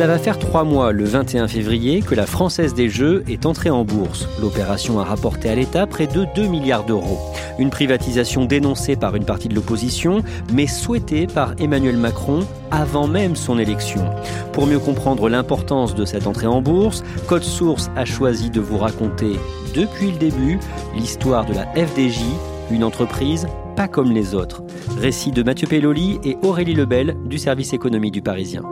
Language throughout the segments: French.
Cela va faire trois mois, le 21 février, que la Française des Jeux est entrée en bourse. L'opération a rapporté à l'État près de 2 milliards d'euros. Une privatisation dénoncée par une partie de l'opposition, mais souhaitée par Emmanuel Macron avant même son élection. Pour mieux comprendre l'importance de cette entrée en bourse, Code Source a choisi de vous raconter, depuis le début, l'histoire de la FDJ, une entreprise pas comme les autres. Récit de Mathieu Pelloli et Aurélie Lebel du service économie du Parisien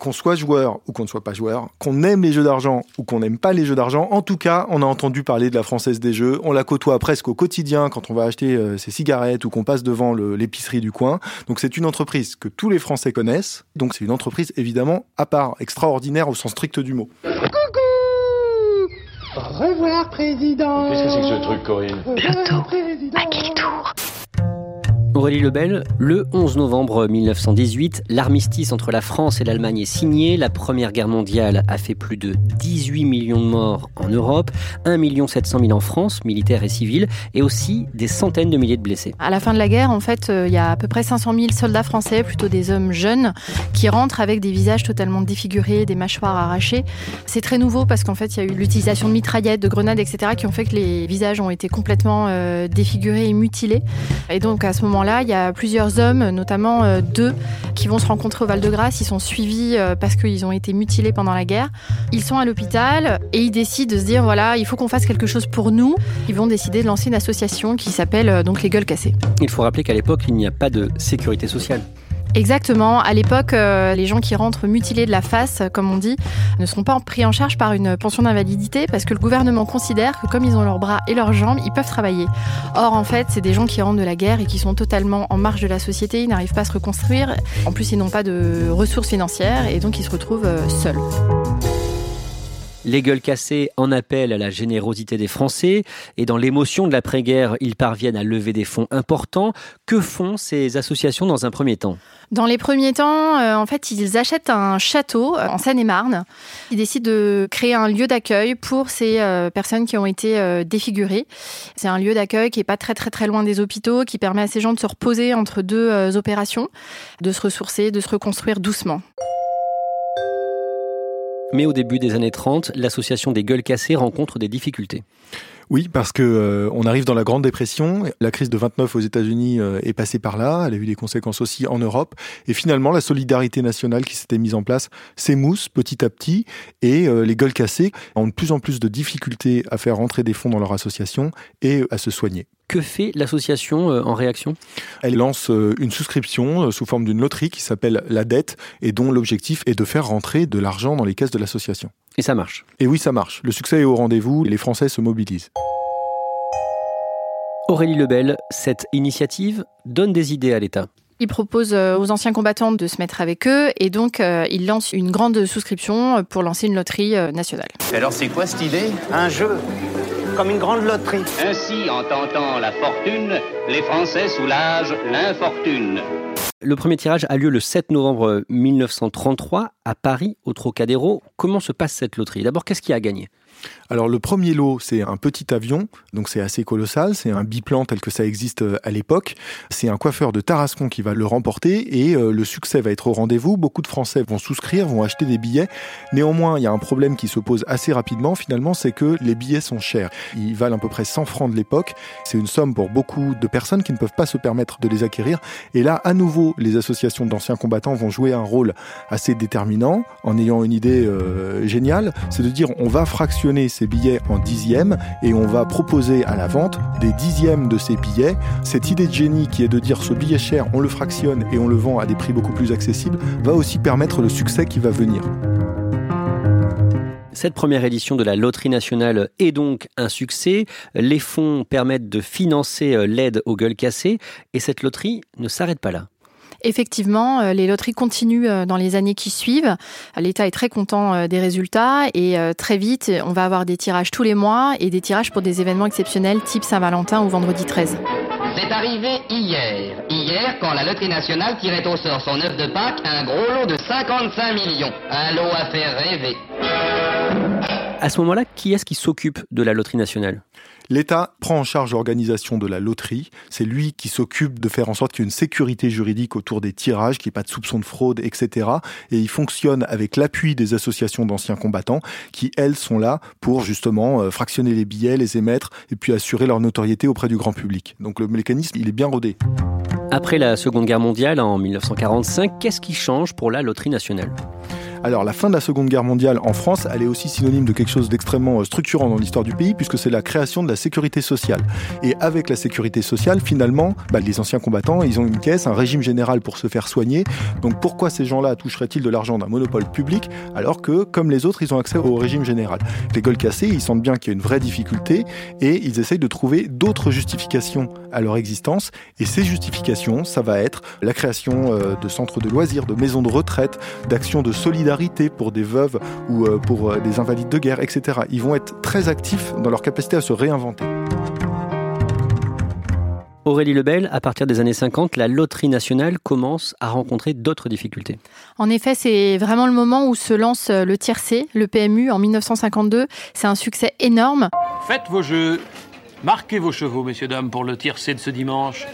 qu'on soit joueur ou qu'on ne soit pas joueur, qu'on aime les jeux d'argent ou qu'on n'aime pas les jeux d'argent, en tout cas, on a entendu parler de la Française des Jeux, on la côtoie presque au quotidien quand on va acheter euh, ses cigarettes ou qu'on passe devant l'épicerie du coin. Donc c'est une entreprise que tous les Français connaissent, donc c'est une entreprise évidemment à part, extraordinaire au sens strict du mot. Coucou! Au revoir, président! Qu'est-ce que c'est que ce truc, Corinne? Bientôt, à quel tour Aurélie Lebel, le 11 novembre 1918, l'armistice entre la France et l'Allemagne est signé. La Première Guerre mondiale a fait plus de 18 millions de morts en Europe, 1 700 000 en France, militaires et civils, et aussi des centaines de milliers de blessés. À la fin de la guerre, en fait, euh, il y a à peu près 500 000 soldats français, plutôt des hommes jeunes, qui rentrent avec des visages totalement défigurés, des mâchoires arrachées. C'est très nouveau parce qu'en fait, il y a eu l'utilisation de mitraillettes, de grenades, etc., qui ont fait que les visages ont été complètement euh, défigurés et mutilés. Et donc, à ce moment il y a plusieurs hommes, notamment euh, deux, qui vont se rencontrer au Val-de-Grâce. Ils sont suivis euh, parce qu'ils ont été mutilés pendant la guerre. Ils sont à l'hôpital et ils décident de se dire voilà, il faut qu'on fasse quelque chose pour nous. Ils vont décider de lancer une association qui s'appelle euh, donc les Gueules Cassées. Il faut rappeler qu'à l'époque, il n'y a pas de sécurité sociale. Exactement. À l'époque, euh, les gens qui rentrent mutilés de la face, comme on dit, ne seront pas pris en charge par une pension d'invalidité parce que le gouvernement considère que comme ils ont leurs bras et leurs jambes, ils peuvent travailler. Or, en fait, c'est des gens qui rentrent de la guerre et qui sont totalement en marge de la société, ils n'arrivent pas à se reconstruire. En plus, ils n'ont pas de ressources financières et donc ils se retrouvent euh, seuls. Les gueules cassées en appellent à la générosité des Français et dans l'émotion de l'après-guerre, ils parviennent à lever des fonds importants. Que font ces associations dans un premier temps? Dans les premiers temps, euh, en fait, ils achètent un château euh, en Seine-et-Marne. Ils décident de créer un lieu d'accueil pour ces euh, personnes qui ont été défigurées. C'est un lieu d'accueil qui est pas très très très loin des hôpitaux, qui permet à ces gens de se reposer entre deux opérations, de se ressourcer, de se reconstruire doucement. Mais au début des années 30, l'association des gueules cassées rencontre des difficultés. Oui, parce que euh, on arrive dans la Grande Dépression. La crise de 29 aux États-Unis euh, est passée par là. Elle a eu des conséquences aussi en Europe. Et finalement, la solidarité nationale qui s'était mise en place s'émousse petit à petit. Et euh, les gueules cassées ont de plus en plus de difficultés à faire rentrer des fonds dans leur association et à se soigner. Que fait l'association en réaction? Elle lance une souscription sous forme d'une loterie qui s'appelle La Dette et dont l'objectif est de faire rentrer de l'argent dans les caisses de l'association. Et ça marche. Et oui, ça marche. Le succès est au rendez-vous, les Français se mobilisent. Aurélie Lebel, cette initiative donne des idées à l'État. Il propose euh, aux anciens combattants de se mettre avec eux et donc euh, il lance une grande souscription pour lancer une loterie euh, nationale. Alors c'est quoi cette idée? Un jeu comme une grande loterie. Ainsi, en tentant la fortune, les Français soulagent l'infortune. Le premier tirage a lieu le 7 novembre 1933 à Paris, au Trocadéro. Comment se passe cette loterie? D'abord, qu'est-ce qui a gagné? Alors le premier lot, c'est un petit avion, donc c'est assez colossal, c'est un biplan tel que ça existe euh, à l'époque. C'est un coiffeur de Tarascon qui va le remporter et euh, le succès va être au rendez-vous. Beaucoup de Français vont souscrire, vont acheter des billets. Néanmoins, il y a un problème qui se pose assez rapidement finalement, c'est que les billets sont chers. Ils valent à peu près 100 francs de l'époque. C'est une somme pour beaucoup de personnes qui ne peuvent pas se permettre de les acquérir. Et là, à nouveau, les associations d'anciens combattants vont jouer un rôle assez déterminant en ayant une idée euh, géniale, c'est de dire on va fractionner billets en dixièmes et on va proposer à la vente des dixièmes de ces billets. Cette idée de génie qui est de dire ce billet cher, on le fractionne et on le vend à des prix beaucoup plus accessibles, va aussi permettre le succès qui va venir. Cette première édition de la Loterie nationale est donc un succès. Les fonds permettent de financer euh, l'aide aux gueules cassées et cette loterie ne s'arrête pas là. Effectivement, euh, les loteries continuent euh, dans les années qui suivent. L'État est très content des résultats et très vite, on va avoir des tirages tous les mois et des tirages pour des événements exceptionnels type Saint-Valentin ou vendredi 13. C'est arrivé hier. Hier, quand la Loterie nationale tirait au sort son œuf de Pâques, un gros lot de 55 millions. Un lot à faire rêver. À ce moment-là, qui est-ce qui s'occupe de la loterie nationale? L'État prend en charge l'organisation de la loterie. C'est lui qui s'occupe de faire en sorte qu'il y ait une sécurité juridique autour des tirages, qu'il n'y ait pas de soupçons de fraude, etc. Et il fonctionne avec l'appui des associations d'anciens combattants qui, elles, sont là pour justement euh, fractionner les billets, les émettre et puis assurer leur notoriété auprès du grand public. Donc le mécanisme, il est bien rodé. Après la Seconde Guerre mondiale, en 1945, qu'est-ce qui change pour la loterie nationale? Alors la fin de la Seconde Guerre mondiale en France, elle est aussi synonyme de quelque chose d'extrêmement euh, structurant dans l'histoire du pays, puisque c'est la création de la sécurité sociale. Et avec la sécurité sociale, finalement, bah, les anciens combattants, ils ont une caisse, un régime général pour se faire soigner. Donc pourquoi ces gens-là toucheraient-ils de l'argent d'un monopole public, alors que, comme les autres, ils ont accès au régime général? Les gueules cassées, ils sentent bien qu'il y a une vraie difficulté, et ils essayent de trouver d'autres justifications à leur existence. Et ces justifications, ça va être la création euh, de centres de loisirs, de maisons de retraite, d'actions de solidarité pour des veuves ou euh, pour euh, des invalides de guerre, etc. Ils vont être très actifs dans leur capacité à se réinventer. Aurélie Lebel, à partir des années 50, la loterie nationale commence à rencontrer d'autres difficultés. En effet, c'est vraiment le moment où se lance euh, le tiercé, le PMU, en 1952. C'est un succès énorme. Faites vos jeux, marquez vos chevaux, messieurs, dames, pour le tiercé de ce dimanche.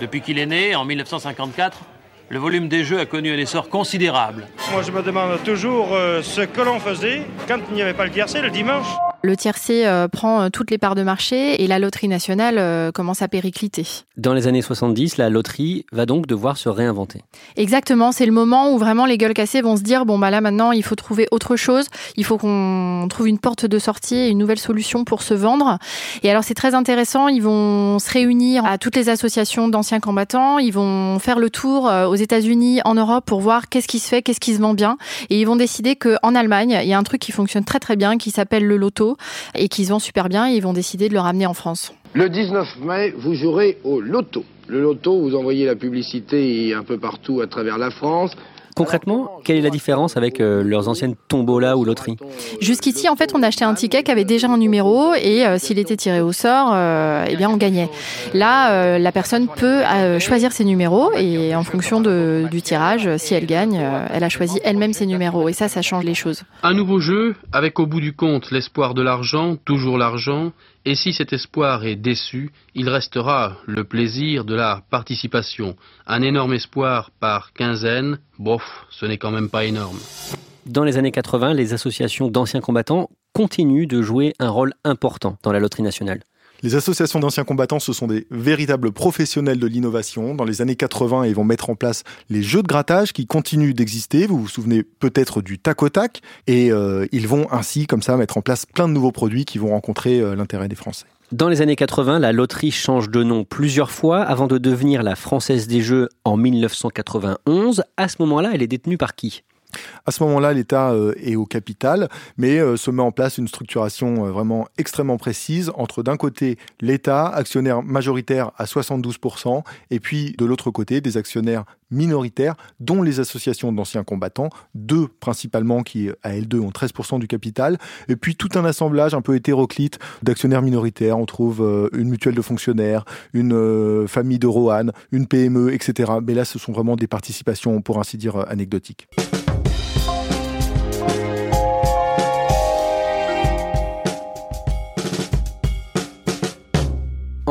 Depuis qu'il est né, en 1954, le volume des jeux a connu un essor considérable. Moi, je me demande toujours euh, ce que l'on faisait quand il n'y avait pas le tiercé le dimanche. Le tiercé euh, prend euh, toutes les parts de marché et la loterie nationale euh, commence à péricliter. Dans les années 70, la loterie va donc devoir se réinventer. Exactement, c'est le moment où vraiment les gueules cassées vont se dire bon bah là maintenant il faut trouver autre chose, il faut qu'on trouve une porte de sortie, une nouvelle solution pour se vendre. Et alors c'est très intéressant, ils vont se réunir à toutes les associations d'anciens combattants, ils vont faire le tour aux États-Unis, en Europe pour voir qu'est-ce qui se fait, qu'est-ce qui se vend bien et ils vont décider que en Allemagne, il y a un truc qui fonctionne très très bien qui s'appelle le loto et qu'ils vont super bien et ils vont décider de le ramener en France. Le 19 mai, vous jouerez au loto. Le loto, vous envoyez la publicité un peu partout à travers la France. Concrètement, quelle est la différence avec euh, leurs anciennes tombolas ou loteries Jusqu'ici, en fait, on achetait un ticket qui avait déjà un numéro et euh, s'il était tiré au sort, euh, eh bien, on gagnait. Là, la personne peut choisir ses numéros et en fonction de, du tirage, si elle gagne, elle a choisi elle-même ses numéros et ça, ça change les choses. Un nouveau jeu avec au bout du compte l'espoir de l'argent, toujours l'argent et si cet espoir est déçu, il restera le plaisir de la participation. Un énorme espoir par quinzaine, bof, ce n'est quand même pas énorme. Dans les années 80, les associations d'anciens combattants continuent de jouer un rôle important dans la loterie nationale. Les associations d'anciens combattants, ce sont des véritables professionnels de l'innovation. Dans les années 80, ils vont mettre en place les jeux de grattage qui continuent d'exister. Vous vous souvenez peut-être du tac au tac. Et euh, ils vont ainsi, comme ça, mettre en place plein de nouveaux produits qui vont rencontrer euh, l'intérêt des Français. Dans les années 80, la loterie change de nom plusieurs fois avant de devenir la Française des Jeux en 1991. À ce moment-là, elle est détenue par qui? À ce moment-là, l'État euh, est au capital, mais euh, se met en place une structuration euh, vraiment extrêmement précise entre d'un côté l'État, actionnaire majoritaire à 72%, et puis de l'autre côté des actionnaires minoritaires, dont les associations d'anciens combattants, deux principalement qui à L2 ont 13% du capital, et puis tout un assemblage un peu hétéroclite d'actionnaires minoritaires. On trouve une mutuelle de fonctionnaires, une famille de Roanne, une PME, etc. Mais là, ce sont vraiment des participations, pour ainsi dire, anecdotiques.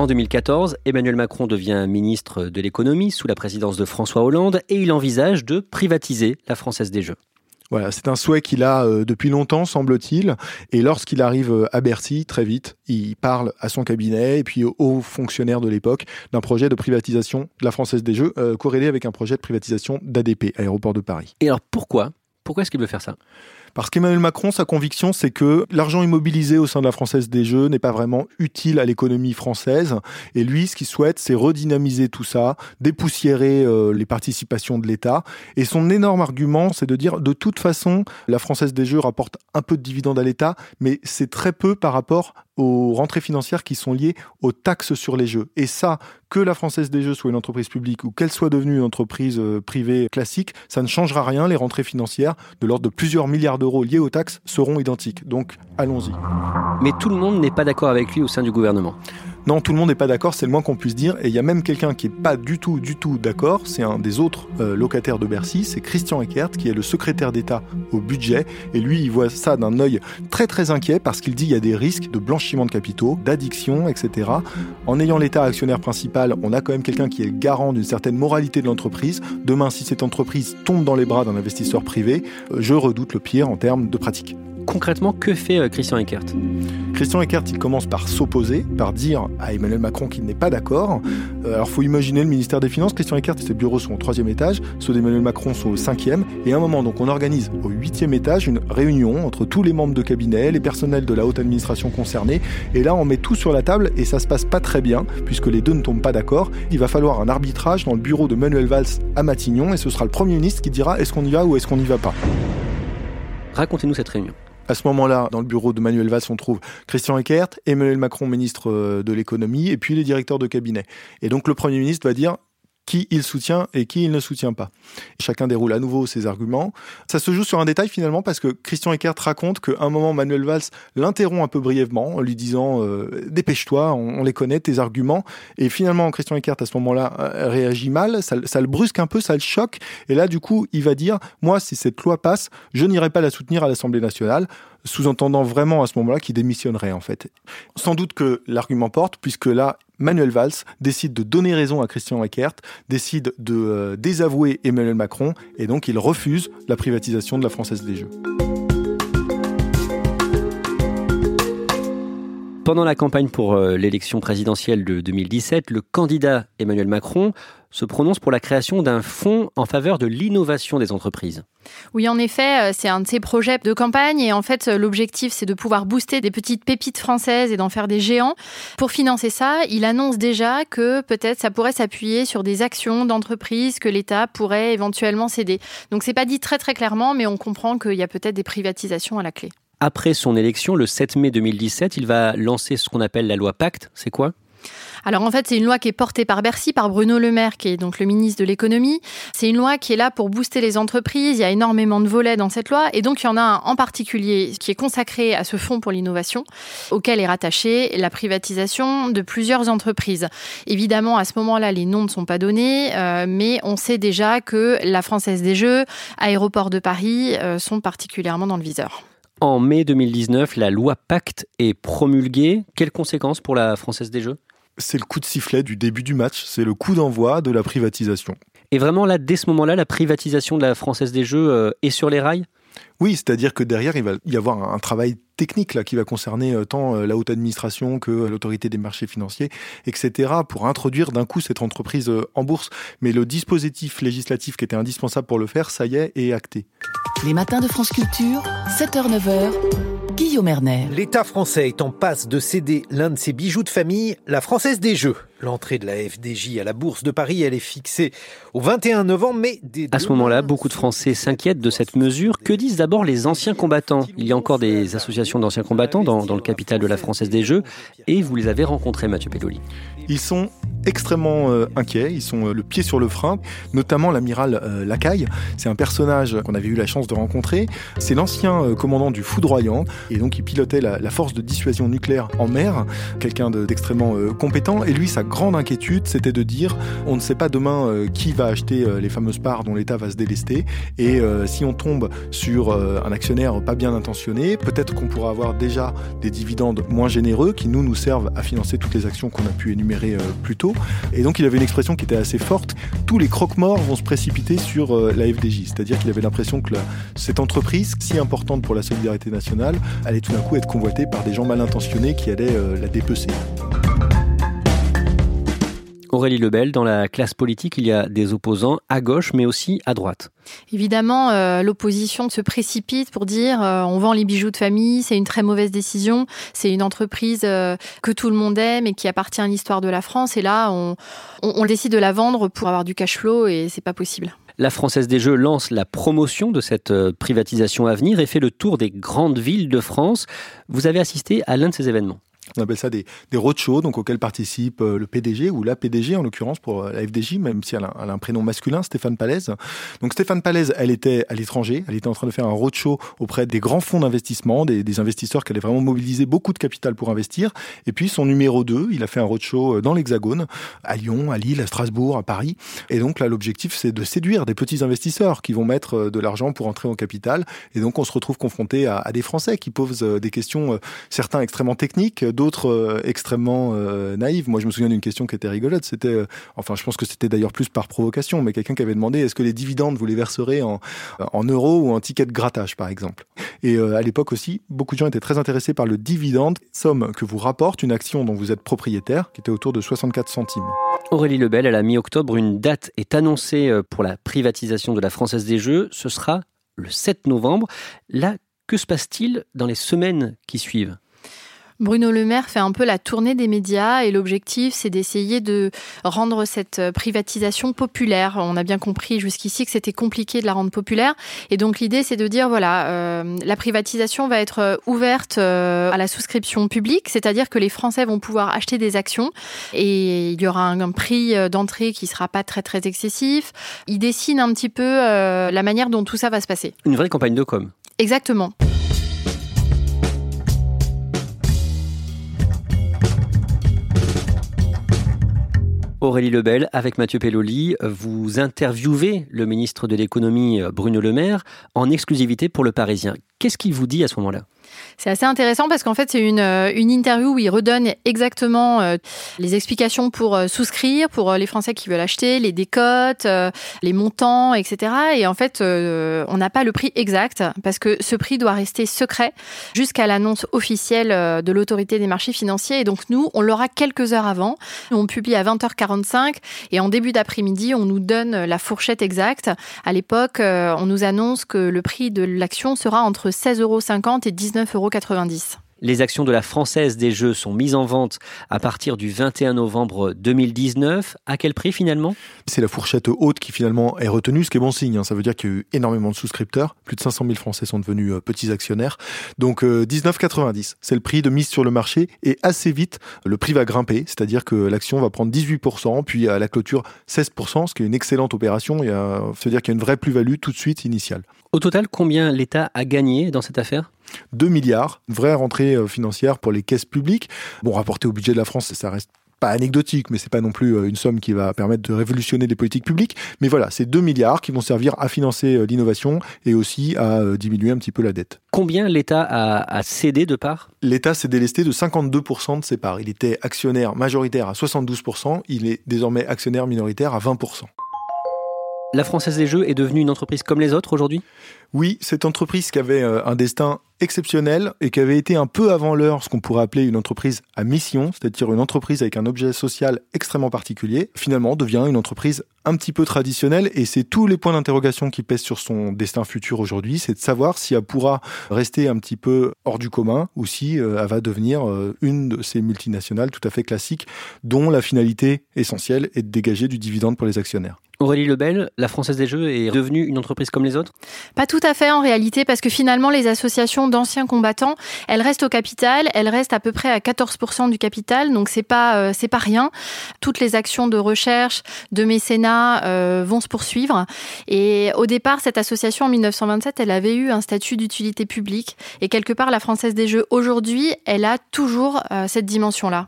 En 2014, Emmanuel Macron devient ministre de l'économie sous la présidence de François Hollande et il envisage de privatiser la Française des Jeux. Voilà, c'est un souhait qu'il a euh, depuis longtemps, semble-t-il. Et lorsqu'il arrive euh, à Bercy, très vite, il parle à son cabinet et puis aux fonctionnaires de l'époque d'un projet de privatisation de la Française des Jeux, euh, corrélé avec un projet de privatisation d'ADP, Aéroport de Paris. Et alors pourquoi? Pourquoi est-ce qu'il veut faire ça? Parce qu'Emmanuel Macron, sa conviction, c'est que l'argent immobilisé au sein de la Française des Jeux n'est pas vraiment utile à l'économie française. Et lui, ce qu'il souhaite, c'est redynamiser tout ça, dépoussiérer euh, les participations de l'État. Et son énorme argument, c'est de dire, de toute façon, la Française des Jeux rapporte un peu de dividendes à l'État, mais c'est très peu par rapport aux rentrées financières qui sont liées aux taxes sur les jeux. Et ça, que la Française des Jeux soit une entreprise publique ou qu'elle soit devenue une entreprise euh, privée classique, ça ne changera rien. Les rentrées financières de l'ordre de plusieurs milliards d'euros liées aux taxes seront identiques. Donc, allons-y. Mais tout le monde n'est pas d'accord avec lui au sein du gouvernement. Non, tout le monde n'est pas d'accord, c'est le moins qu'on puisse dire. Et il y a même quelqu'un qui n'est pas du tout, du tout d'accord. C'est un des autres euh, locataires de Bercy, c'est Christian Eckert, qui est le secrétaire d'État au budget. Et lui, il voit ça d'un œil très très inquiet parce qu'il dit qu'il y a des risques de blanchiment de capitaux, d'addiction, etc. En ayant l'État actionnaire principal, on a quand même quelqu'un qui est garant d'une certaine moralité de l'entreprise. Demain, si cette entreprise tombe dans les bras d'un investisseur privé, euh, je redoute le pire en termes de pratique concrètement, que fait euh, Christian Eckert? Christian Eckert, il commence par s'opposer, par dire à Emmanuel Macron qu'il n'est pas d'accord. Euh, alors, faut imaginer le ministère des Finances. Christian Eckert, ses bureaux sont au troisième étage, ceux d'Emmanuel Macron sont au cinquième. Et à un moment, donc, on organise au huitième étage une réunion entre tous les membres de cabinet, les personnels de la haute administration concernée. Et là, on met tout sur la table et ça se passe pas très bien, puisque les deux ne tombent pas d'accord. Il va falloir un arbitrage dans le bureau de Manuel Valls à Matignon et ce sera le Premier ministre qui dira est-ce qu'on y va ou est-ce qu'on n'y va pas? Racontez-nous cette réunion. À ce moment-là, dans le bureau de Manuel Valls, on trouve Christian Eckert, Emmanuel Macron, ministre euh, de l'économie, et puis les directeurs de cabinet. Et donc le Premier ministre va dire qui il soutient et qui il ne soutient pas. Chacun déroule à nouveau ses arguments. Ça se joue sur un détail finalement parce que Christian Eckert raconte qu'à un moment Manuel Valls l'interrompt un peu brièvement en lui disant euh, dépêche-toi, on, les connaît tes arguments. Et finalement Christian Eckert à ce moment-là euh, réagit mal, ça, ça, le brusque un peu, ça le choque. Et là du coup il va dire moi si cette loi passe, je n'irai pas la soutenir à l'Assemblée nationale sous-entendant vraiment à ce moment-là qu'il démissionnerait en fait. Sans doute que l'argument porte, puisque là, Manuel Valls décide de donner raison à Christian Eckert, décide de euh, désavouer Emmanuel Macron, et donc il refuse la privatisation de la Française des Jeux. Pendant la campagne pour euh, l'élection présidentielle de 2017, le candidat Emmanuel Macron se prononce pour la création d'un fonds en faveur de l'innovation des entreprises. Oui, en effet, euh, c'est un de ses projets de campagne et en fait, l'objectif, c'est de pouvoir booster des petites pépites françaises et d'en faire des géants. Pour financer ça, il annonce déjà que peut-être ça pourrait s'appuyer sur des actions d'entreprises que l'État pourrait éventuellement céder. Donc, c'est pas dit très très clairement, mais on comprend qu'il y a peut-être des privatisations à la clé. Après son élection, le 7 mai 2017, il va lancer ce qu'on appelle la loi Pacte. C'est quoi? Alors en fait, c'est une loi qui est portée par Bercy, par Bruno Le Maire, qui est donc le ministre de l'économie. C'est une loi qui est là pour booster les entreprises. Il y a énormément de volets dans cette loi. Et donc, il y en a un en particulier qui est consacré à ce fonds pour l'innovation, auquel est rattachée la privatisation de plusieurs entreprises. Évidemment, à ce moment-là, les noms ne sont pas donnés, euh, mais on sait déjà que la Française des Jeux, Aéroport de Paris euh, sont particulièrement dans le viseur. En mai 2019, la loi Pacte est promulguée. Quelles conséquences pour la Française des Jeux? C'est le coup de sifflet du début du match, c'est le coup d'envoi de la privatisation. Et vraiment, là, dès ce moment-là, la privatisation de la Française des Jeux euh, est sur les rails? Oui, c'est-à-dire que derrière, il va y avoir un travail technique là, qui va concerner euh, tant euh, la haute administration que l'autorité des marchés financiers, etc., pour introduire d'un coup cette entreprise en bourse. Mais le dispositif législatif qui était indispensable pour le faire, ça y est, est acté. Les matins de France Culture, 7h-9h, Guillaume Erner. L'État français est en passe de céder l'un de ses bijoux de famille, la Française des Jeux. L'entrée de la FDJ à la Bourse de Paris, elle est fixée au 21 novembre, mais... À ce moment-là, beaucoup de Français s'inquiètent de cette mesure. Que disent d'abord les anciens combattants? Il y a encore des associations d'anciens combattants dans, dans, le capital de la Française des Jeux, et vous les avez rencontrés, Mathieu Pelloli. Ils sont extrêmement euh, inquiets, ils sont euh, le pied sur le frein, notamment l'amiral euh, Lacaille. C'est un personnage qu'on avait eu la chance de rencontrer. C'est l'ancien commandant du foudroyant, et donc il pilotait la, la force de dissuasion nucléaire en mer, quelqu'un d'extrêmement compétent. Et lui, sa grande inquiétude, c'était de dire on ne sait pas demain euh, qui va acheter euh, les fameuses parts dont l'État va se délester. Et euh, si on tombe sur un actionnaire pas bien intentionné, peut-être qu'on pourra avoir déjà des dividendes moins généreux qui nous nous servent à financer toutes les actions qu'on a pu énumérer tôt. Et donc il avait une expression qui était assez forte. Tous les croque-morts vont se précipiter sur la FDJ. C'est-à-dire qu'il avait l'impression que cette entreprise, si importante pour la solidarité nationale, allait tout d'un coup être convoitée par des gens mal intentionnés qui allaient la dépecer. Aurélie Lebel, dans la classe politique, il y a des opposants à gauche, mais aussi à droite. Évidemment, euh, l'opposition se précipite pour dire euh, on vend les bijoux de famille, c'est une très mauvaise décision, c'est une entreprise euh, que tout le monde aime et qui appartient à l'histoire de la France. Et là, on, on, décide de la vendre pour avoir du cash flow et c'est pas possible. La Française des Jeux lance la promotion de cette privatisation à venir et fait le tour des grandes villes de France. Vous avez assisté à l'un de ces événements. On appelle ça des, roadshows, donc auxquels participe euh, le PDG ou la PDG en l'occurrence pour euh, la FDJ, même si elle a, un prénom masculin, Stéphane Palaise. Donc Stéphane Palaise, elle était à l'étranger, elle était en train de faire un roadshow auprès des grands fonds d'investissement, des, investisseurs qui allaient vraiment mobiliser beaucoup de capital pour investir. Et puis son numéro 2, il a fait un roadshow euh, dans l'Hexagone, à Lyon, à Lille, à Strasbourg, à Paris. Et donc là, l'objectif, c'est de séduire des petits investisseurs qui vont mettre de l'argent pour entrer au capital. Et donc on se retrouve confronté à des Français qui posent des questions, certains extrêmement techniques, d'autres extrêmement euh, naïve. Moi, je me souviens d'une question qui était rigolote. C'était, euh, enfin, je pense que c'était d'ailleurs plus par provocation, mais quelqu'un qui avait demandé est-ce que les dividendes vous les verserez en, en euros ou en tickets de grattage, par exemple? Et euh, à l'époque aussi, beaucoup de gens étaient très intéressés par le dividende, somme que vous rapporte une action dont vous êtes propriétaire, qui était autour de 64 centimes. Aurélie Lebel, à la mi-octobre, une date est annoncée pour la privatisation de la Française des Jeux. Ce sera le 7 novembre. Là, que se passe-t-il dans les semaines qui suivent? Bruno Le Maire fait un peu la tournée des médias et l'objectif, c'est d'essayer de rendre cette euh, privatisation populaire. On a bien compris jusqu'ici que c'était compliqué de la rendre populaire. Et donc l'idée, c'est de dire, voilà, euh, la privatisation va être euh, ouverte à la souscription publique, c'est-à-dire que les Français vont pouvoir acheter des actions et il y aura un, prix d'entrée qui sera pas très très excessif. Il dessine un petit peu la manière dont tout ça va se passer. Une vraie campagne de com. Exactement. Aurélie Lebel, avec Mathieu Pelloli, vous interviewez le ministre de l'économie Bruno Le Maire en exclusivité pour le Parisien. Qu'est-ce qu'il vous dit à ce moment-là? C'est assez intéressant parce qu'en fait, c'est une, euh, une interview où il redonne exactement euh, les explications pour euh, souscrire, pour les Français qui veulent acheter, les décotes, les montants, etc. Et en fait, on n'a pas le prix exact parce que ce prix doit rester secret jusqu'à l'annonce officielle de l'autorité des marchés financiers. Et donc, nous, on l'aura quelques heures avant. On publie à 20h45 et en début d'après-midi, on nous donne la fourchette exacte. À l'époque, on nous annonce que le prix de l'action sera entre 16,50 euros et 19 euros. Les actions de la Française des Jeux sont mises en vente à partir du 21 novembre 2019. À quel prix finalement? C'est la fourchette haute qui finalement est retenue, ce qui est bon signe. Hein. Ça veut dire qu'il y a eu énormément de souscripteurs. Plus de 500 000 Français sont devenus euh, petits actionnaires. Donc 19,90, euh, c'est le prix de mise sur le marché. Et assez vite, le prix va grimper. C'est-à-dire que l'action va prendre 18%, puis à la clôture 16%, ce qui est une excellente opération. Il y a, ça veut dire qu'il y a une vraie plus-value tout de suite initiale. Au total, combien l'État a gagné dans cette affaire? 2 milliards, vraie rentrée euh, financière pour les caisses publiques. Bon, rapporté au budget de la France, ça reste pas anecdotique, mais c'est pas non plus euh, une somme qui va permettre de révolutionner les politiques publiques. Mais voilà, c'est 2 milliards qui vont servir à financer euh, l'innovation et aussi à diminuer un petit peu la dette. Combien l'État a, cédé de parts? L'État s'est délesté de 52% de ses parts. Il était actionnaire majoritaire à 72%, il est désormais actionnaire minoritaire à 20%. La Française des Jeux est devenue une entreprise comme les autres aujourd'hui? Oui, cette entreprise qui avait euh, un destin exceptionnel et qui avait été un peu avant l'heure ce qu'on pourrait appeler une entreprise à mission, c'est-à-dire une entreprise avec un objet social extrêmement particulier, finalement devient une entreprise un petit peu traditionnelle et c'est tous les points d'interrogation qui pèsent sur son destin futur aujourd'hui, c'est de savoir si elle pourra rester un petit peu hors du commun ou si euh, elle va devenir euh, une de ces multinationales tout à fait classiques dont la finalité essentielle est de dégager du dividende pour les actionnaires. Aurélie Lebel, la Française des Jeux est devenue une entreprise comme les autres? Pas tout à fait en réalité, parce que finalement, les associations d'anciens combattants, elles restent au capital, elles restent à peu près à 14% du capital, donc c'est pas euh, c'est pas rien. Toutes les actions de recherche, de mécénat euh, vont se poursuivre. Et au départ, cette association en 1927, elle avait eu un statut d'utilité publique, et quelque part, la Française des Jeux aujourd'hui, elle a toujours euh, cette dimension-là.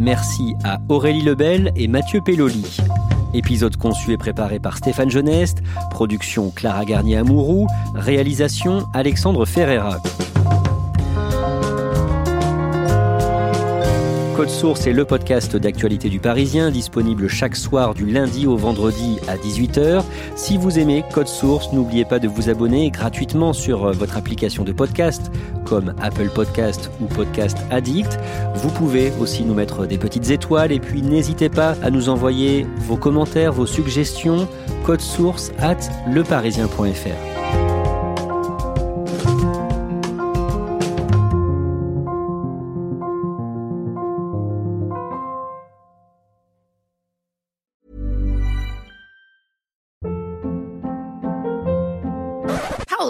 Merci à Aurélie Lebel et Mathieu Pelloli. Épisode conçu et préparé par Stéphane Geneste, production Clara Garnier-Amouroux, réalisation Alexandre Ferreira. Code Source est le podcast d'actualité du Parisien, disponible chaque soir du lundi au vendredi à 18h. Si vous aimez Code Source, n'oubliez pas de vous abonner gratuitement sur euh, votre application de podcast, comme Apple Podcast ou Podcast Addict. Vous pouvez aussi nous mettre des petites étoiles et puis n'hésitez pas à nous envoyer vos commentaires, vos suggestions, code source at leparisien.fr.